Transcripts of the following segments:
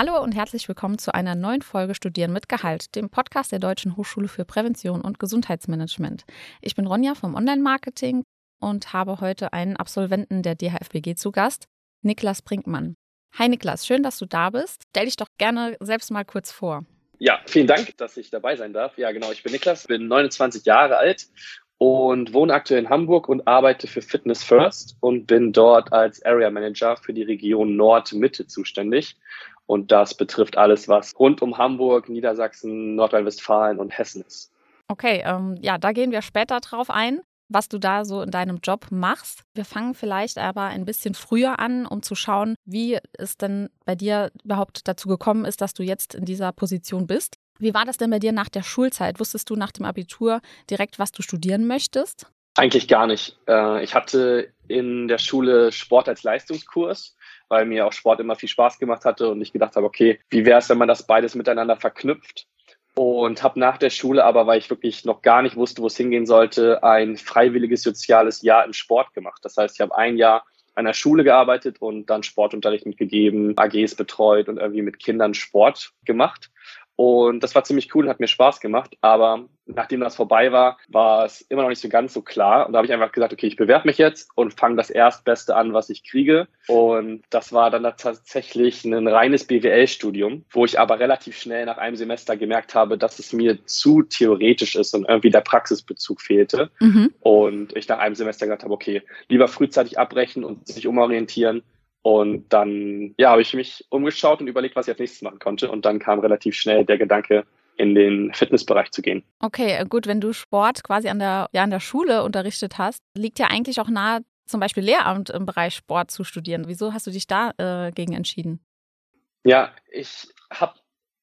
Hallo und herzlich willkommen zu einer neuen Folge Studieren mit Gehalt, dem Podcast der Deutschen Hochschule für Prävention und Gesundheitsmanagement. Ich bin Ronja vom Online-Marketing und habe heute einen Absolventen der DHFBG zu Gast, Niklas Brinkmann. Hi Niklas, schön, dass du da bist. Stell dich doch gerne selbst mal kurz vor. Ja, vielen Dank, dass ich dabei sein darf. Ja, genau, ich bin Niklas, bin 29 Jahre alt und wohne aktuell in Hamburg und arbeite für Fitness First und bin dort als Area Manager für die Region Nord-Mitte zuständig. Und das betrifft alles, was rund um Hamburg, Niedersachsen, Nordrhein-Westfalen und Hessen ist. Okay, ähm, ja, da gehen wir später drauf ein, was du da so in deinem Job machst. Wir fangen vielleicht aber ein bisschen früher an, um zu schauen, wie es denn bei dir überhaupt dazu gekommen ist, dass du jetzt in dieser Position bist. Wie war das denn bei dir nach der Schulzeit? Wusstest du nach dem Abitur direkt, was du studieren möchtest? Eigentlich gar nicht. Äh, ich hatte in der Schule Sport als Leistungskurs weil mir auch Sport immer viel Spaß gemacht hatte und ich gedacht habe, okay, wie wäre es, wenn man das beides miteinander verknüpft? Und habe nach der Schule aber, weil ich wirklich noch gar nicht wusste, wo es hingehen sollte, ein freiwilliges soziales Jahr im Sport gemacht. Das heißt, ich habe ein Jahr an der Schule gearbeitet und dann Sportunterricht mitgegeben, AGs betreut und irgendwie mit Kindern Sport gemacht. Und das war ziemlich cool und hat mir Spaß gemacht. Aber nachdem das vorbei war, war es immer noch nicht so ganz so klar. Und da habe ich einfach gesagt, okay, ich bewerbe mich jetzt und fange das Erstbeste an, was ich kriege. Und das war dann tatsächlich ein reines BWL-Studium, wo ich aber relativ schnell nach einem Semester gemerkt habe, dass es mir zu theoretisch ist und irgendwie der Praxisbezug fehlte. Mhm. Und ich nach einem Semester gesagt habe, okay, lieber frühzeitig abbrechen und sich umorientieren und dann ja, habe ich mich umgeschaut und überlegt, was ich als nächstes machen konnte. Und dann kam relativ schnell der Gedanke, in den Fitnessbereich zu gehen. Okay, äh, gut, wenn du Sport quasi an der, ja, an der Schule unterrichtet hast, liegt ja eigentlich auch nahe, zum Beispiel Lehramt im Bereich Sport zu studieren. Wieso hast du dich dagegen äh, entschieden? Ja, ich habe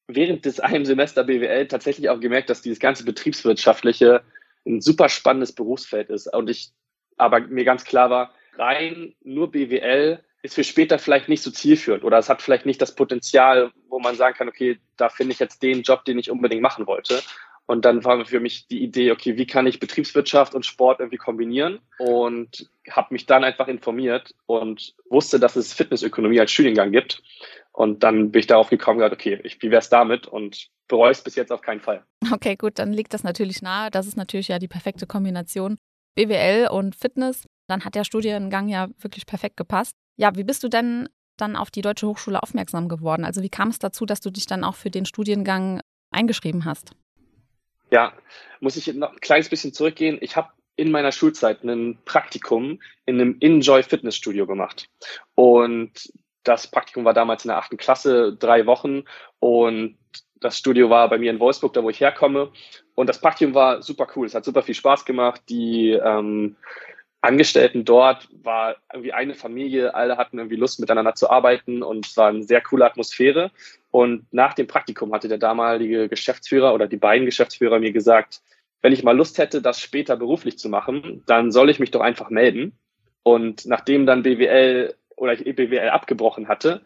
während des einen Semester BWL tatsächlich auch gemerkt, dass dieses ganze Betriebswirtschaftliche ein super spannendes Berufsfeld ist. Und ich aber mir ganz klar war, rein nur BWL ist für später vielleicht nicht so zielführend oder es hat vielleicht nicht das Potenzial, wo man sagen kann, okay, da finde ich jetzt den Job, den ich unbedingt machen wollte. Und dann war für mich die Idee, okay, wie kann ich Betriebswirtschaft und Sport irgendwie kombinieren? Und habe mich dann einfach informiert und wusste, dass es Fitnessökonomie als Studiengang gibt. Und dann bin ich darauf gekommen, gesagt, okay, ich, wie wäre es damit? Und bereue es bis jetzt auf keinen Fall. Okay, gut, dann liegt das natürlich nahe. Das ist natürlich ja die perfekte Kombination. BWL und Fitness. Dann hat der Studiengang ja wirklich perfekt gepasst. Ja, wie bist du denn dann auf die Deutsche Hochschule aufmerksam geworden? Also wie kam es dazu, dass du dich dann auch für den Studiengang eingeschrieben hast? Ja, muss ich noch ein kleines bisschen zurückgehen. Ich habe in meiner Schulzeit ein Praktikum in einem Enjoy Fitnessstudio gemacht. Und das Praktikum war damals in der achten Klasse, drei Wochen. Und das Studio war bei mir in Wolfsburg, da wo ich herkomme. Und das Praktikum war super cool. Es hat super viel Spaß gemacht. Die ähm, Angestellten dort war irgendwie eine Familie, alle hatten irgendwie Lust miteinander zu arbeiten und es war eine sehr coole Atmosphäre. Und nach dem Praktikum hatte der damalige Geschäftsführer oder die beiden Geschäftsführer mir gesagt, wenn ich mal Lust hätte, das später beruflich zu machen, dann soll ich mich doch einfach melden. Und nachdem dann BWL oder ich BWL abgebrochen hatte,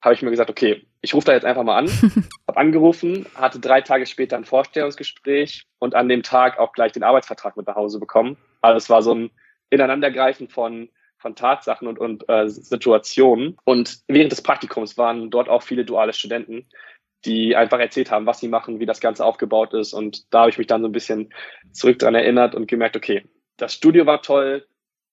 habe ich mir gesagt, okay, ich rufe da jetzt einfach mal an, habe angerufen, hatte drei Tage später ein Vorstellungsgespräch und an dem Tag auch gleich den Arbeitsvertrag mit nach Hause bekommen. Also es war so ein Ineinandergreifen von, von Tatsachen und, und äh, Situationen. Und während des Praktikums waren dort auch viele duale Studenten, die einfach erzählt haben, was sie machen, wie das Ganze aufgebaut ist. Und da habe ich mich dann so ein bisschen zurück dran erinnert und gemerkt, okay, das Studio war toll,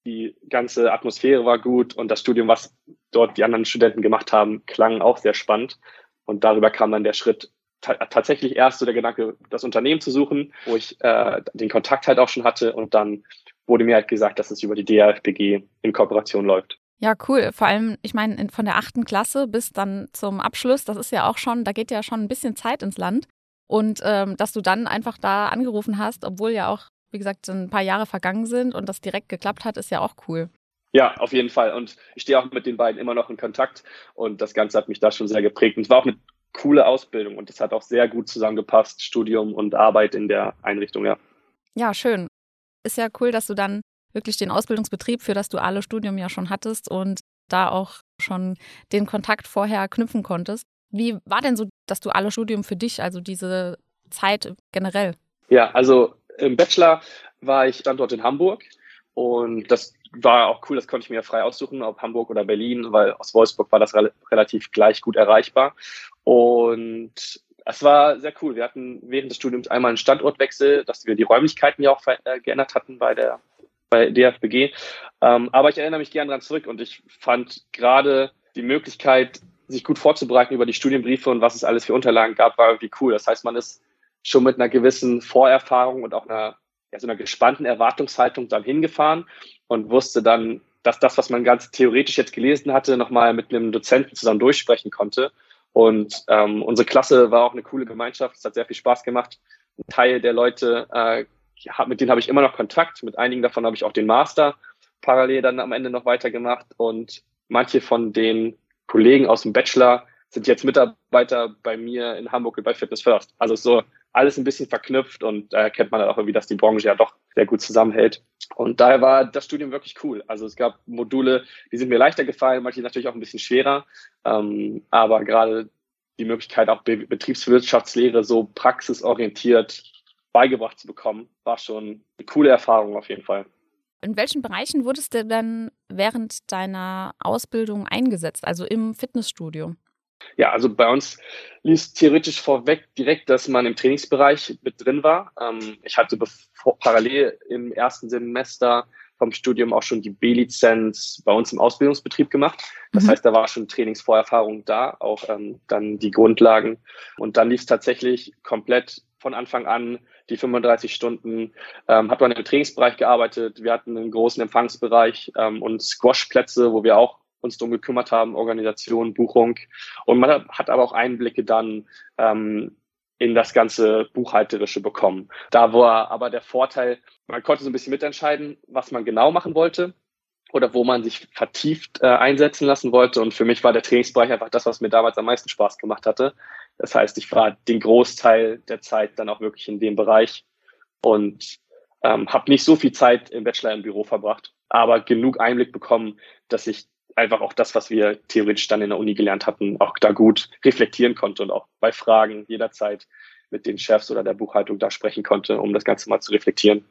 die ganze Atmosphäre war gut und das Studium, was dort die anderen Studenten gemacht haben, klang auch sehr spannend. Und darüber kam dann der Schritt, tatsächlich erst so der Gedanke, das Unternehmen zu suchen, wo ich äh, den Kontakt halt auch schon hatte und dann wurde mir halt gesagt, dass es über die DRFBG in Kooperation läuft. Ja, cool. Vor allem, ich meine, von der achten Klasse bis dann zum Abschluss, das ist ja auch schon, da geht ja schon ein bisschen Zeit ins Land. Und ähm, dass du dann einfach da angerufen hast, obwohl ja auch, wie gesagt, ein paar Jahre vergangen sind und das direkt geklappt hat, ist ja auch cool. Ja, auf jeden Fall. Und ich stehe auch mit den beiden immer noch in Kontakt und das Ganze hat mich da schon sehr geprägt. Und es war auch eine coole Ausbildung und es hat auch sehr gut zusammengepasst, Studium und Arbeit in der Einrichtung, ja. Ja, schön ist ja cool, dass du dann wirklich den Ausbildungsbetrieb für das duale Studium ja schon hattest und da auch schon den Kontakt vorher knüpfen konntest. Wie war denn so das duale Studium für dich, also diese Zeit generell? Ja, also im Bachelor war ich Standort in Hamburg und das war auch cool, das konnte ich mir frei aussuchen, ob Hamburg oder Berlin, weil aus Wolfsburg war das re relativ gleich gut erreichbar. Und es war sehr cool. Wir hatten während des Studiums einmal einen Standortwechsel, dass wir die Räumlichkeiten ja auch äh, geändert hatten bei der bei DFBG. Ähm, aber ich erinnere mich gerne daran zurück und ich fand gerade die Möglichkeit, sich gut vorzubereiten über die Studienbriefe und was es alles für Unterlagen gab, war irgendwie cool. Das heißt, man ist schon mit einer gewissen Vorerfahrung und auch einer, ja, so einer gespannten Erwartungshaltung dann hingefahren und wusste dann, dass das, was man ganz theoretisch jetzt gelesen hatte, nochmal mit einem Dozenten zusammen durchsprechen konnte. Und ähm, unsere Klasse war auch eine coole Gemeinschaft. Es hat sehr viel Spaß gemacht. Ein Teil der Leute, äh, mit denen habe ich immer noch Kontakt. Mit einigen davon habe ich auch den Master parallel dann am Ende noch weitergemacht. Und manche von den Kollegen aus dem Bachelor sind jetzt Mitarbeiter bei mir in Hamburg bei Fitness First. Also so alles ein bisschen verknüpft und da erkennt man dann auch irgendwie, dass die Branche ja doch sehr gut zusammenhält. Und daher war das Studium wirklich cool. Also es gab Module, die sind mir leichter gefallen, manche natürlich auch ein bisschen schwerer. Ähm, aber gerade die Möglichkeit, auch Be Betriebswirtschaftslehre so praxisorientiert beigebracht zu bekommen, war schon eine coole Erfahrung auf jeden Fall. In welchen Bereichen wurdest du denn während deiner Ausbildung eingesetzt, also im Fitnessstudio? Ja, also bei uns lief theoretisch vorweg direkt, dass man im Trainingsbereich mit drin war. Ähm, ich hatte parallel im ersten Semester vom Studium auch schon die B-Lizenz bei uns im Ausbildungsbetrieb gemacht. Das mhm. heißt, da war schon Trainingsvorerfahrung da, auch ähm, dann die Grundlagen. Und dann lief es tatsächlich komplett von Anfang an die 35 Stunden, ähm, hat man im Trainingsbereich gearbeitet. Wir hatten einen großen Empfangsbereich ähm, und Squashplätze, wo wir auch uns darum gekümmert haben, Organisation, Buchung. Und man hat aber auch Einblicke dann ähm, in das ganze Buchhalterische bekommen. Da war aber der Vorteil, man konnte so ein bisschen mitentscheiden, was man genau machen wollte oder wo man sich vertieft äh, einsetzen lassen wollte. Und für mich war der Trainingsbereich einfach das, was mir damals am meisten Spaß gemacht hatte. Das heißt, ich war den Großteil der Zeit dann auch wirklich in dem Bereich und ähm, habe nicht so viel Zeit im Bachelor im Büro verbracht, aber genug Einblick bekommen, dass ich einfach auch das, was wir theoretisch dann in der Uni gelernt hatten, auch da gut reflektieren konnte und auch bei Fragen jederzeit mit den Chefs oder der Buchhaltung da sprechen konnte, um das Ganze mal zu reflektieren.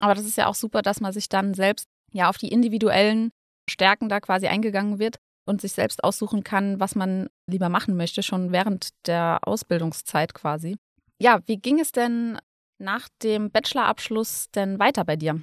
Aber das ist ja auch super, dass man sich dann selbst ja auf die individuellen Stärken da quasi eingegangen wird und sich selbst aussuchen kann, was man lieber machen möchte, schon während der Ausbildungszeit quasi. Ja, wie ging es denn nach dem Bachelorabschluss denn weiter bei dir?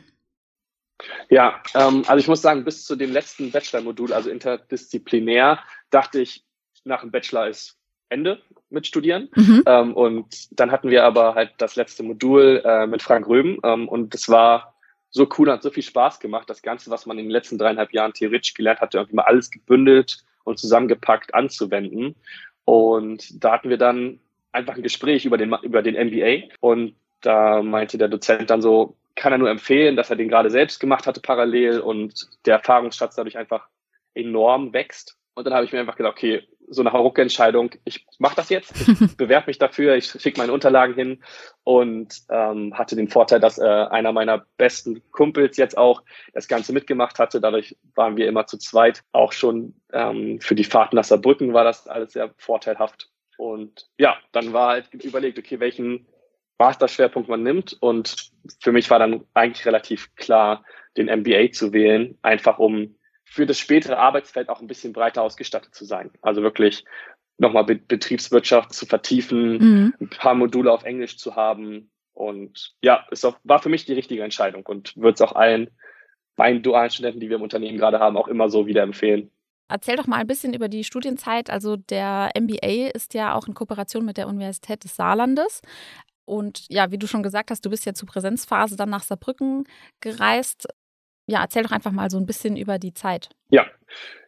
Ja, ähm, also ich muss sagen, bis zu dem letzten Bachelor-Modul, also interdisziplinär, dachte ich, nach dem Bachelor ist Ende mit Studieren. Mhm. Ähm, und dann hatten wir aber halt das letzte Modul äh, mit Frank Röben ähm, und es war so cool, hat so viel Spaß gemacht, das Ganze, was man in den letzten dreieinhalb Jahren theoretisch gelernt hatte, irgendwie mal alles gebündelt und zusammengepackt anzuwenden. Und da hatten wir dann einfach ein Gespräch über den, über den MBA und da meinte der Dozent dann so, kann er nur empfehlen, dass er den gerade selbst gemacht hatte parallel und der Erfahrungsschatz dadurch einfach enorm wächst. Und dann habe ich mir einfach gedacht, okay, so eine Hauruck-Entscheidung, ich mache das jetzt, ich bewerbe mich dafür, ich schicke meine Unterlagen hin und ähm, hatte den Vorteil, dass äh, einer meiner besten Kumpels jetzt auch das Ganze mitgemacht hatte. Dadurch waren wir immer zu zweit. Auch schon ähm, für die Fahrt nach Saarbrücken war das alles sehr vorteilhaft. Und ja, dann war halt überlegt, okay, welchen Masterschwerpunkt man nimmt. Und für mich war dann eigentlich relativ klar, den MBA zu wählen, einfach um für das spätere Arbeitsfeld auch ein bisschen breiter ausgestattet zu sein. Also wirklich nochmal Be Betriebswirtschaft zu vertiefen, mhm. ein paar Module auf Englisch zu haben. Und ja, es war für mich die richtige Entscheidung und würde es auch allen meinen dualen Studenten, die wir im Unternehmen gerade haben, auch immer so wieder empfehlen. Erzähl doch mal ein bisschen über die Studienzeit. Also der MBA ist ja auch in Kooperation mit der Universität des Saarlandes. Und ja, wie du schon gesagt hast, du bist ja zur Präsenzphase dann nach Saarbrücken gereist. Ja, erzähl doch einfach mal so ein bisschen über die Zeit. Ja,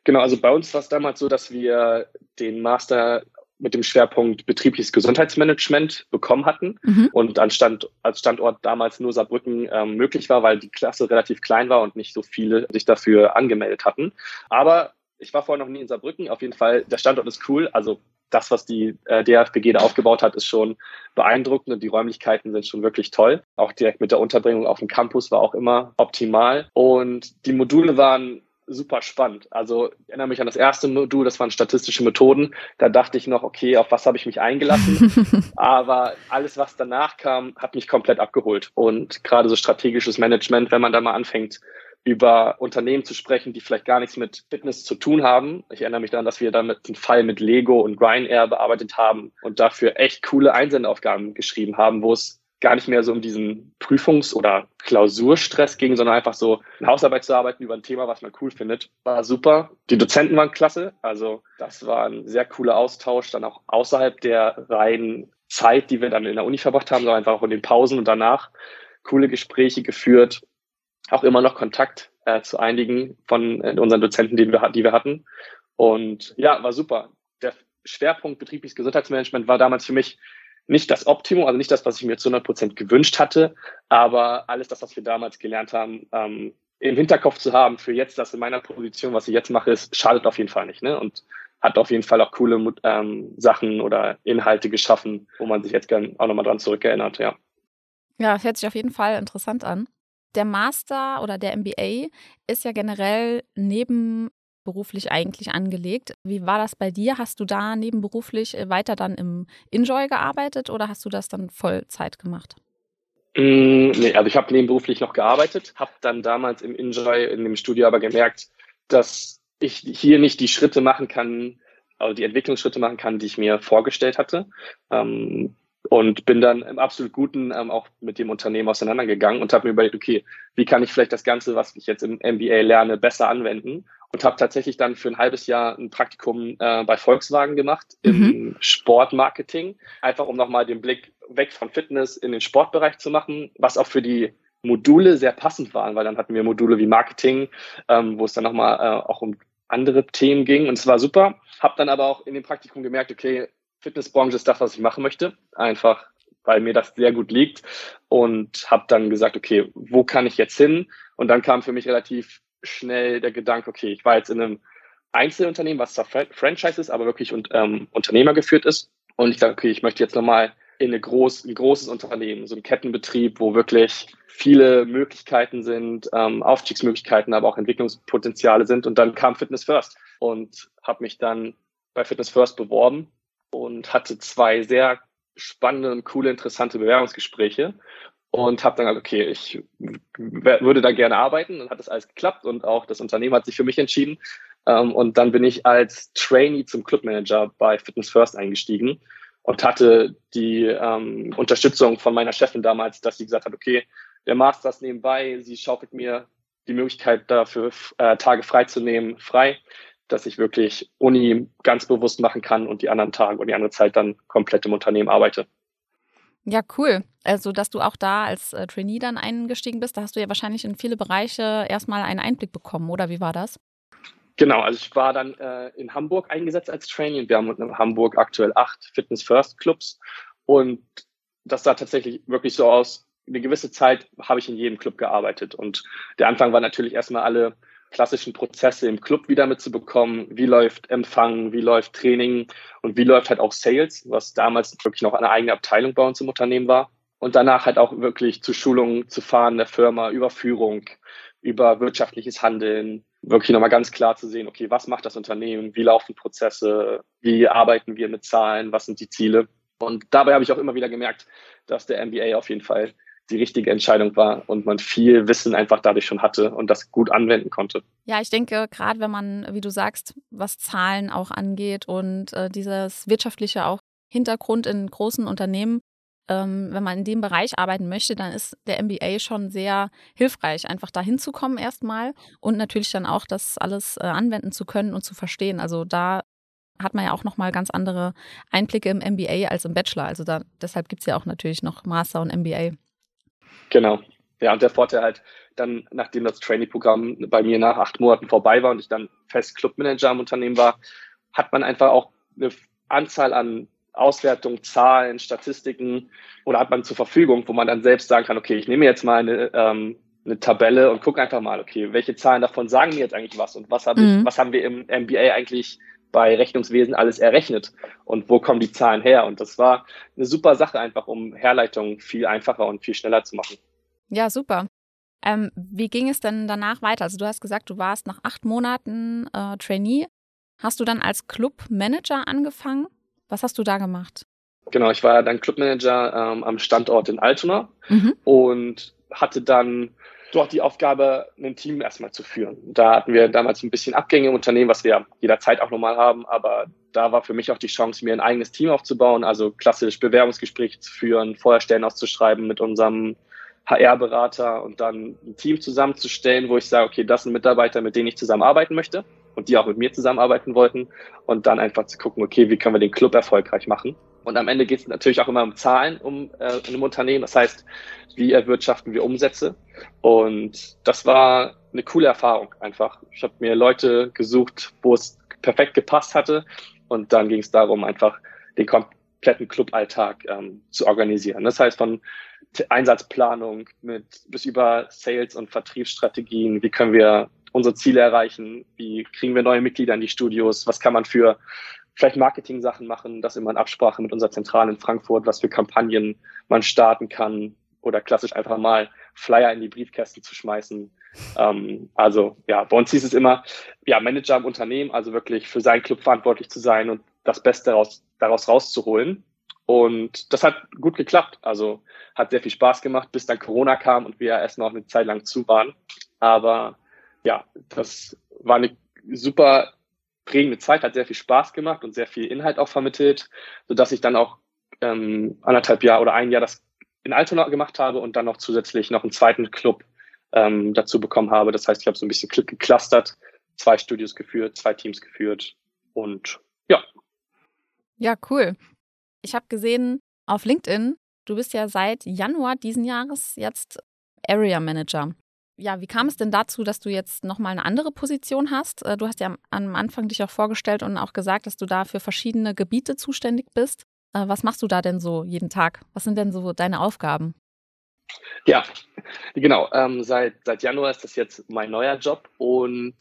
genau. Also bei uns war es damals so, dass wir den Master mit dem Schwerpunkt betriebliches Gesundheitsmanagement bekommen hatten mhm. und anstand als Standort damals nur Saarbrücken ähm, möglich war, weil die Klasse relativ klein war und nicht so viele sich dafür angemeldet hatten. Aber ich war vorher noch nie in Saarbrücken. Auf jeden Fall, der Standort ist cool. Also das, was die äh, DFBG da aufgebaut hat, ist schon beeindruckend und die Räumlichkeiten sind schon wirklich toll. Auch direkt mit der Unterbringung auf dem Campus war auch immer optimal. Und die Module waren super spannend. Also ich erinnere mich an das erste Modul, das waren statistische Methoden. Da dachte ich noch, okay, auf was habe ich mich eingelassen? Aber alles, was danach kam, hat mich komplett abgeholt. Und gerade so strategisches Management, wenn man da mal anfängt, über Unternehmen zu sprechen, die vielleicht gar nichts mit Fitness zu tun haben. Ich erinnere mich daran, dass wir damit den Fall mit Lego und Ryanair bearbeitet haben und dafür echt coole Einsendeaufgaben geschrieben haben, wo es gar nicht mehr so um diesen Prüfungs- oder Klausurstress ging, sondern einfach so eine Hausarbeit zu arbeiten über ein Thema, was man cool findet. War super. Die Dozenten waren klasse. Also das war ein sehr cooler Austausch, dann auch außerhalb der reinen Zeit, die wir dann in der Uni verbracht haben, sondern einfach auch in den Pausen und danach coole Gespräche geführt. Auch immer noch Kontakt äh, zu einigen von äh, unseren Dozenten, die wir, die wir hatten. Und ja, war super. Der Schwerpunkt betriebliches Gesundheitsmanagement war damals für mich nicht das Optimum, also nicht das, was ich mir zu 100 Prozent gewünscht hatte, aber alles das, was wir damals gelernt haben, ähm, im Hinterkopf zu haben für jetzt, das in meiner Position, was ich jetzt mache, ist, schadet auf jeden Fall nicht. Ne? Und hat auf jeden Fall auch coole ähm, Sachen oder Inhalte geschaffen, wo man sich jetzt gerne auch nochmal dran zurückerinnert, ja. Ja, hört sich auf jeden Fall interessant an. Der Master oder der MBA ist ja generell neben beruflich eigentlich angelegt. Wie war das bei dir? Hast du da nebenberuflich äh, weiter dann im Enjoy gearbeitet oder hast du das dann Vollzeit gemacht? Mm, nee, also ich habe nebenberuflich noch gearbeitet, habe dann damals im Enjoy in dem Studio aber gemerkt, dass ich hier nicht die Schritte machen kann, also die Entwicklungsschritte machen kann, die ich mir vorgestellt hatte. Ähm, und bin dann im absolut Guten ähm, auch mit dem Unternehmen auseinandergegangen und habe mir überlegt, okay, wie kann ich vielleicht das Ganze, was ich jetzt im MBA lerne, besser anwenden und habe tatsächlich dann für ein halbes Jahr ein Praktikum äh, bei Volkswagen gemacht im mhm. Sportmarketing, einfach um nochmal den Blick weg von Fitness in den Sportbereich zu machen, was auch für die Module sehr passend waren, weil dann hatten wir Module wie Marketing, ähm, wo es dann nochmal äh, auch um andere Themen ging und es war super. Habe dann aber auch in dem Praktikum gemerkt, okay, Fitnessbranche ist das, was ich machen möchte, einfach weil mir das sehr gut liegt und habe dann gesagt, okay, wo kann ich jetzt hin? Und dann kam für mich relativ schnell der Gedanke, okay, ich war jetzt in einem Einzelunternehmen, was zwar Franchise ist, aber wirklich und, ähm, Unternehmer geführt ist. Und ich dachte, okay, ich möchte jetzt nochmal in eine groß, ein großes Unternehmen, so ein Kettenbetrieb, wo wirklich viele Möglichkeiten sind, ähm, Aufstiegsmöglichkeiten, aber auch Entwicklungspotenziale sind. Und dann kam Fitness First und habe mich dann bei Fitness First beworben und hatte zwei sehr spannende und coole, interessante Bewerbungsgespräche und habe dann gesagt, okay, ich würde da gerne arbeiten. Dann hat das alles geklappt und auch das Unternehmen hat sich für mich entschieden. Ähm, und dann bin ich als Trainee zum Clubmanager bei Fitness First eingestiegen und hatte die ähm, Unterstützung von meiner Chefin damals, dass sie gesagt hat, okay, der Master ist nebenbei, sie schaufelt mir die Möglichkeit dafür, äh, Tage freizunehmen, frei, dass ich wirklich Uni ganz bewusst machen kann und die anderen Tage und die andere Zeit dann komplett im Unternehmen arbeite. Ja, cool. Also, dass du auch da als äh, Trainee dann eingestiegen bist, da hast du ja wahrscheinlich in viele Bereiche erstmal einen Einblick bekommen, oder wie war das? Genau, also ich war dann äh, in Hamburg eingesetzt als Trainee und wir haben in Hamburg aktuell acht Fitness First Clubs und das sah tatsächlich wirklich so aus. Eine gewisse Zeit habe ich in jedem Club gearbeitet und der Anfang war natürlich erstmal alle klassischen Prozesse im Club wieder mitzubekommen. Wie läuft Empfang, wie läuft Training und wie läuft halt auch Sales, was damals wirklich noch eine eigene Abteilung bei uns im Unternehmen war. Und danach halt auch wirklich zu Schulungen zu fahren der Firma, über Führung, über wirtschaftliches Handeln, wirklich nochmal ganz klar zu sehen, okay, was macht das Unternehmen, wie laufen Prozesse, wie arbeiten wir mit Zahlen, was sind die Ziele. Und dabei habe ich auch immer wieder gemerkt, dass der MBA auf jeden Fall die richtige Entscheidung war und man viel Wissen einfach dadurch schon hatte und das gut anwenden konnte. Ja, ich denke, gerade wenn man, wie du sagst, was Zahlen auch angeht und äh, dieses wirtschaftliche auch Hintergrund in großen Unternehmen, ähm, wenn man in dem Bereich arbeiten möchte, dann ist der MBA schon sehr hilfreich, einfach dahin zu kommen erstmal und natürlich dann auch das alles äh, anwenden zu können und zu verstehen. Also da hat man ja auch nochmal ganz andere Einblicke im MBA als im Bachelor. Also da, deshalb gibt es ja auch natürlich noch Master und MBA. Genau. Ja, und der Vorteil halt, dann, nachdem das Trainee-Programm bei mir nach acht Monaten vorbei war und ich dann fest Clubmanager im Unternehmen war, hat man einfach auch eine Anzahl an Auswertungen, Zahlen, Statistiken oder hat man zur Verfügung, wo man dann selbst sagen kann, okay, ich nehme jetzt mal eine, ähm, eine Tabelle und gucke einfach mal, okay, welche Zahlen davon sagen mir jetzt eigentlich was und was, hab mhm. ich, was haben wir im MBA eigentlich bei Rechnungswesen alles errechnet und wo kommen die Zahlen her. Und das war eine super Sache einfach, um Herleitungen viel einfacher und viel schneller zu machen. Ja, super. Ähm, wie ging es denn danach weiter? Also du hast gesagt, du warst nach acht Monaten äh, Trainee. Hast du dann als Clubmanager angefangen? Was hast du da gemacht? Genau, ich war dann Clubmanager ähm, am Standort in Altona mhm. und hatte dann dort die Aufgabe, ein Team erstmal zu führen. Da hatten wir damals ein bisschen Abgänge im Unternehmen, was wir jederzeit auch normal haben, aber da war für mich auch die Chance, mir ein eigenes Team aufzubauen, also klassisch Bewerbungsgespräche zu führen, vorher Stellen auszuschreiben mit unserem HR-Berater und dann ein Team zusammenzustellen, wo ich sage, okay, das sind Mitarbeiter, mit denen ich zusammenarbeiten möchte und die auch mit mir zusammenarbeiten wollten und dann einfach zu gucken, okay, wie können wir den Club erfolgreich machen. Und am Ende geht es natürlich auch immer um Zahlen um, äh, in einem Unternehmen. Das heißt, wie erwirtschaften wir Umsätze? Und das war eine coole Erfahrung einfach. Ich habe mir Leute gesucht, wo es perfekt gepasst hatte. Und dann ging es darum, einfach den kompletten Cluballtag ähm, zu organisieren. Das heißt, von Einsatzplanung mit bis über Sales- und Vertriebsstrategien, wie können wir unsere Ziele erreichen, wie kriegen wir neue Mitglieder in die Studios, was kann man für vielleicht Marketing-Sachen machen, das immer in Absprache mit unserer Zentrale in Frankfurt, was für Kampagnen man starten kann oder klassisch einfach mal Flyer in die Briefkästen zu schmeißen. Ähm, also ja, bei uns hieß es immer, ja, Manager im Unternehmen, also wirklich für seinen Club verantwortlich zu sein und das Beste daraus, daraus rauszuholen. Und das hat gut geklappt. Also hat sehr viel Spaß gemacht, bis dann Corona kam und wir erst noch eine Zeit lang zu waren. Aber ja, das war eine super prägende Zeit, hat sehr viel Spaß gemacht und sehr viel Inhalt auch vermittelt, sodass ich dann auch ähm, anderthalb Jahre oder ein Jahr das in Altona gemacht habe und dann noch zusätzlich noch einen zweiten Club ähm, dazu bekommen habe. Das heißt, ich habe so ein bisschen geclustert, zwei Studios geführt, zwei Teams geführt und ja. Ja, cool. Ich habe gesehen auf LinkedIn, du bist ja seit Januar diesen Jahres jetzt Area Manager. Ja, wie kam es denn dazu, dass du jetzt nochmal eine andere Position hast? Äh, du hast ja am Anfang dich auch vorgestellt und auch gesagt, dass du da für verschiedene Gebiete zuständig bist. Äh, was machst du da denn so jeden Tag? Was sind denn so deine Aufgaben? Ja, genau. Ähm, seit, seit Januar ist das jetzt mein neuer Job und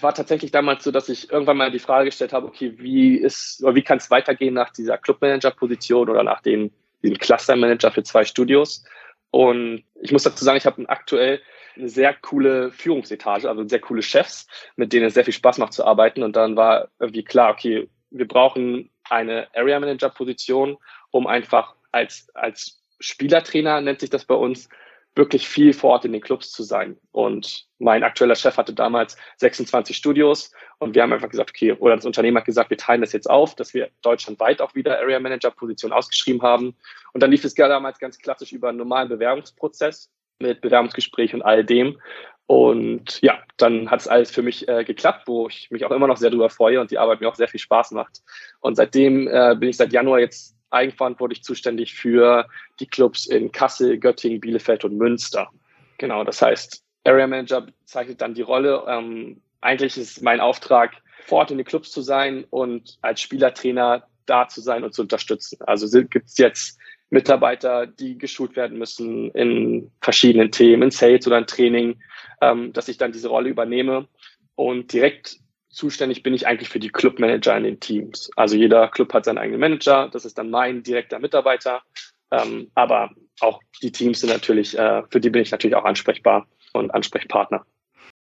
war tatsächlich damals so, dass ich irgendwann mal die Frage gestellt habe, okay, wie ist oder wie kann es weitergehen nach dieser Clubmanager-Position oder nach dem, diesem Cluster-Manager für zwei Studios? Und ich muss dazu sagen, ich habe aktuell eine sehr coole Führungsetage, also sehr coole Chefs, mit denen es sehr viel Spaß macht zu arbeiten. Und dann war irgendwie klar, okay, wir brauchen eine Area Manager Position, um einfach als, als Spielertrainer nennt sich das bei uns, wirklich viel vor Ort in den Clubs zu sein. Und mein aktueller Chef hatte damals 26 Studios und wir haben einfach gesagt, okay, oder das Unternehmen hat gesagt, wir teilen das jetzt auf, dass wir deutschlandweit auch wieder Area Manager Position ausgeschrieben haben. Und dann lief es damals ganz klassisch über einen normalen Bewerbungsprozess mit Bewerbungsgespräch und all dem. Und ja, dann hat es alles für mich äh, geklappt, wo ich mich auch immer noch sehr darüber freue und die Arbeit mir auch sehr viel Spaß macht. Und seitdem äh, bin ich seit Januar jetzt eigenverantwortlich zuständig für die Clubs in Kassel, Göttingen, Bielefeld und Münster. Genau, das heißt, Area Manager bezeichnet dann die Rolle. Ähm, eigentlich ist mein Auftrag, vor Ort in den Clubs zu sein und als Spielertrainer da zu sein und zu unterstützen. Also gibt es jetzt Mitarbeiter, die geschult werden müssen in verschiedenen Themen, in Sales oder in Training, ähm, dass ich dann diese Rolle übernehme. Und direkt zuständig bin ich eigentlich für die Clubmanager in den Teams. Also jeder Club hat seinen eigenen Manager, das ist dann mein direkter Mitarbeiter. Ähm, aber auch die Teams sind natürlich, äh, für die bin ich natürlich auch ansprechbar und Ansprechpartner.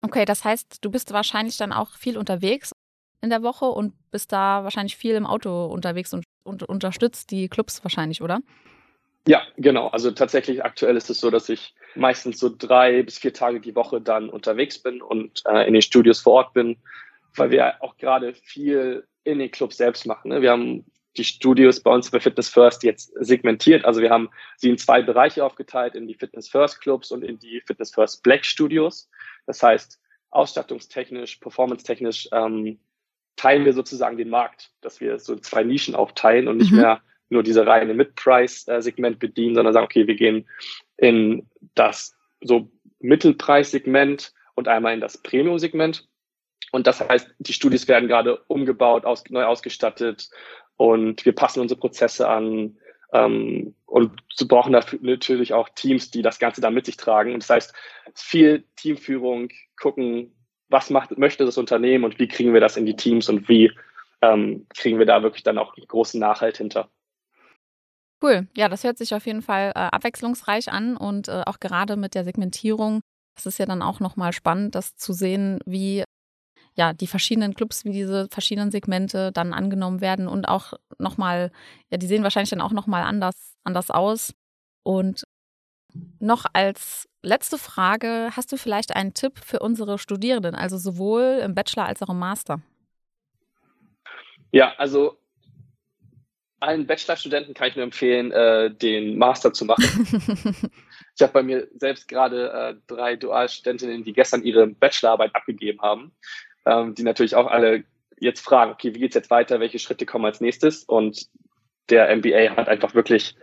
Okay, das heißt, du bist wahrscheinlich dann auch viel unterwegs in der Woche und bist da wahrscheinlich viel im Auto unterwegs und, und unterstützt die Clubs wahrscheinlich, oder? Ja, genau. Also tatsächlich aktuell ist es so, dass ich meistens so drei bis vier Tage die Woche dann unterwegs bin und äh, in den Studios vor Ort bin, weil wir auch gerade viel in den Clubs selbst machen. Ne? Wir haben die Studios bei uns bei Fitness First jetzt segmentiert. Also wir haben sie in zwei Bereiche aufgeteilt, in die Fitness First Clubs und in die Fitness First Black Studios. Das heißt, ausstattungstechnisch, performance-technisch ähm, teilen wir sozusagen den Markt, dass wir so zwei Nischen aufteilen und nicht mhm. mehr nur diese reine Mid-Price-Segment bedienen, sondern sagen, okay, wir gehen in das so Mittelpreissegment und einmal in das Premium-Segment. Und das heißt, die Studios werden gerade umgebaut, aus, neu ausgestattet und wir passen unsere Prozesse an ähm, und so brauchen dafür natürlich auch Teams, die das Ganze dann mit sich tragen. Und das heißt, viel Teamführung, gucken, was macht, möchte das Unternehmen und wie kriegen wir das in die Teams und wie ähm, kriegen wir da wirklich dann auch großen Nachhalt hinter. Cool. Ja, das hört sich auf jeden Fall äh, abwechslungsreich an und äh, auch gerade mit der Segmentierung. Das ist ja dann auch nochmal spannend, das zu sehen, wie ja die verschiedenen Clubs, wie diese verschiedenen Segmente dann angenommen werden und auch nochmal, ja, die sehen wahrscheinlich dann auch nochmal anders, anders aus. Und Noch als letzte Frage, hast du vielleicht einen Tipp für unsere Studierenden, also sowohl im Bachelor als auch im Master? Ja, also allen Bachelorstudenten kann ich nur empfehlen, äh, den Master zu machen. ich habe bei mir selbst gerade äh, drei Dualstudentinnen, die gestern ihre Bachelorarbeit abgegeben haben, ähm, die natürlich auch alle jetzt fragen, okay, wie geht's jetzt weiter, welche Schritte kommen als nächstes? Und der MBA hat einfach wirklich,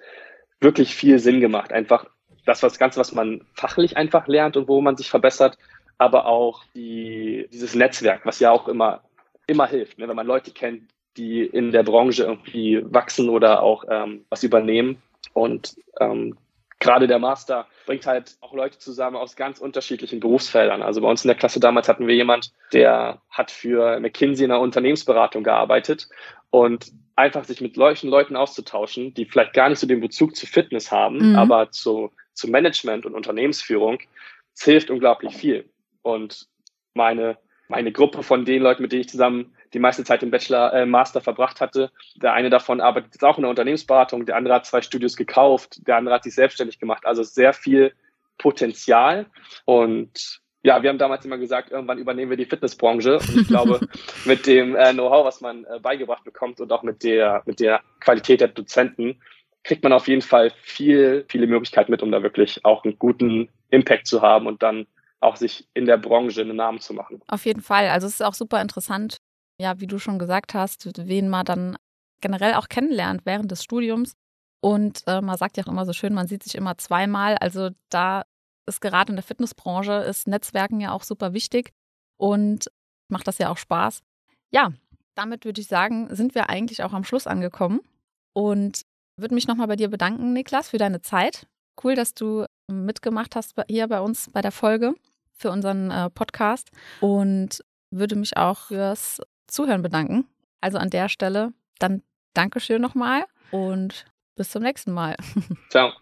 wirklich viel Sinn gemacht. Einfach das, was Ganze, was man fachlich einfach lernt und wo man sich verbessert, aber auch die, dieses Netzwerk, was ja auch immer, immer hilft, ne? wenn man Leute kennt, die in der Branche irgendwie wachsen oder auch ähm, was übernehmen. Und ähm, gerade der Master bringt halt auch Leute zusammen aus ganz unterschiedlichen Berufsfeldern. Also bei uns in der Klasse damals hatten wir jemand, der hat für McKinsey in einer Unternehmensberatung gearbeitet und einfach sich mit solchen Leuten auszutauschen, die vielleicht gar nicht so den Bezug zu Fitness haben, mhm. aber zu, zu Management und Unternehmensführung, hilft unglaublich viel. Und meine, meine Gruppe von den Leuten, mit denen ich zusammen die meiste Zeit im Bachelor, äh, Master verbracht hatte. Der eine davon arbeitet jetzt auch in der Unternehmensberatung, der andere hat zwei Studios gekauft, der andere hat sich selbstständig gemacht. Also sehr viel Potenzial. Und ja, wir haben damals immer gesagt, irgendwann übernehmen wir die Fitnessbranche. Und ich glaube, mit dem äh, Know-how, was man äh, beigebracht bekommt und auch mit der, mit der Qualität der Dozenten, kriegt man auf jeden Fall viel, viele Möglichkeiten mit, um da wirklich auch einen guten Impact zu haben und dann auch sich in der Branche einen Namen zu machen. Auf jeden Fall. Also es ist auch super interessant, ja, wie du schon gesagt hast, wen man dann generell auch kennenlernt während des Studiums. Und äh, man sagt ja auch immer so schön, man sieht sich immer zweimal. Also da ist gerade in der Fitnessbranche ist Netzwerken ja auch super wichtig und macht das ja auch Spaß. Ja, damit würde ich sagen, sind wir eigentlich auch am Schluss angekommen und würde mich nochmal bei dir bedanken, Niklas, für deine Zeit. Cool, dass du mitgemacht hast hier bei uns bei der Folge für unseren äh, Podcast und würde mich auch fürs Zuhören bedanken. Also an der Stelle dann Dankeschön nochmal und bis zum nächsten Mal. Ciao.